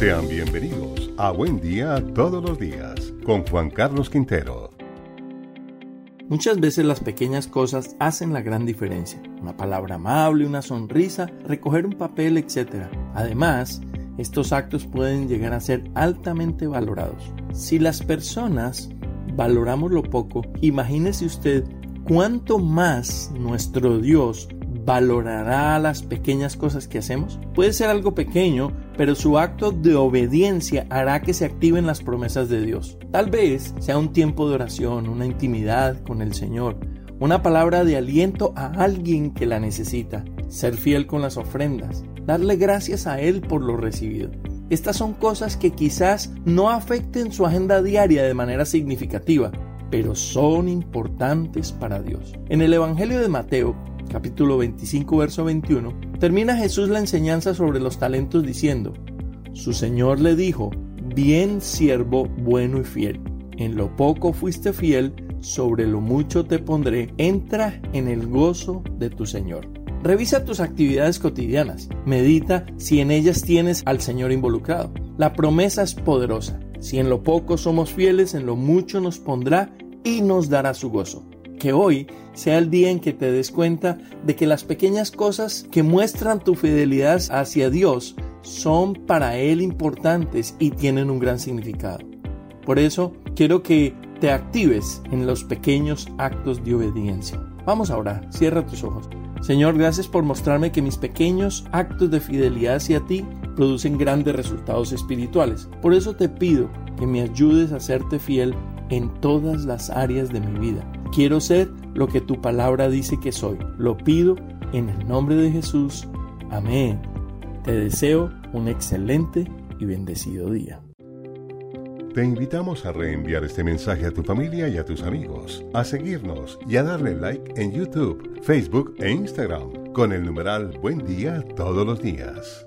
Sean bienvenidos a Buen Día Todos los Días con Juan Carlos Quintero. Muchas veces las pequeñas cosas hacen la gran diferencia. Una palabra amable, una sonrisa, recoger un papel, etc. Además, estos actos pueden llegar a ser altamente valorados. Si las personas valoramos lo poco, imagínese usted cuánto más nuestro Dios valorará las pequeñas cosas que hacemos? Puede ser algo pequeño, pero su acto de obediencia hará que se activen las promesas de Dios. Tal vez sea un tiempo de oración, una intimidad con el Señor, una palabra de aliento a alguien que la necesita, ser fiel con las ofrendas, darle gracias a Él por lo recibido. Estas son cosas que quizás no afecten su agenda diaria de manera significativa, pero son importantes para Dios. En el Evangelio de Mateo, capítulo 25, verso 21, termina Jesús la enseñanza sobre los talentos diciendo, Su Señor le dijo, bien siervo bueno y fiel, en lo poco fuiste fiel, sobre lo mucho te pondré, entra en el gozo de tu Señor. Revisa tus actividades cotidianas, medita si en ellas tienes al Señor involucrado. La promesa es poderosa. Si en lo poco somos fieles, en lo mucho nos pondrá y nos dará su gozo. Que hoy sea el día en que te des cuenta de que las pequeñas cosas que muestran tu fidelidad hacia Dios son para Él importantes y tienen un gran significado. Por eso quiero que te actives en los pequeños actos de obediencia. Vamos a orar, cierra tus ojos. Señor, gracias por mostrarme que mis pequeños actos de fidelidad hacia ti producen grandes resultados espirituales. Por eso te pido que me ayudes a serte fiel en todas las áreas de mi vida. Quiero ser lo que tu palabra dice que soy. Lo pido en el nombre de Jesús. Amén. Te deseo un excelente y bendecido día. Te invitamos a reenviar este mensaje a tu familia y a tus amigos, a seguirnos y a darle like en YouTube, Facebook e Instagram con el numeral Buen Día Todos los Días.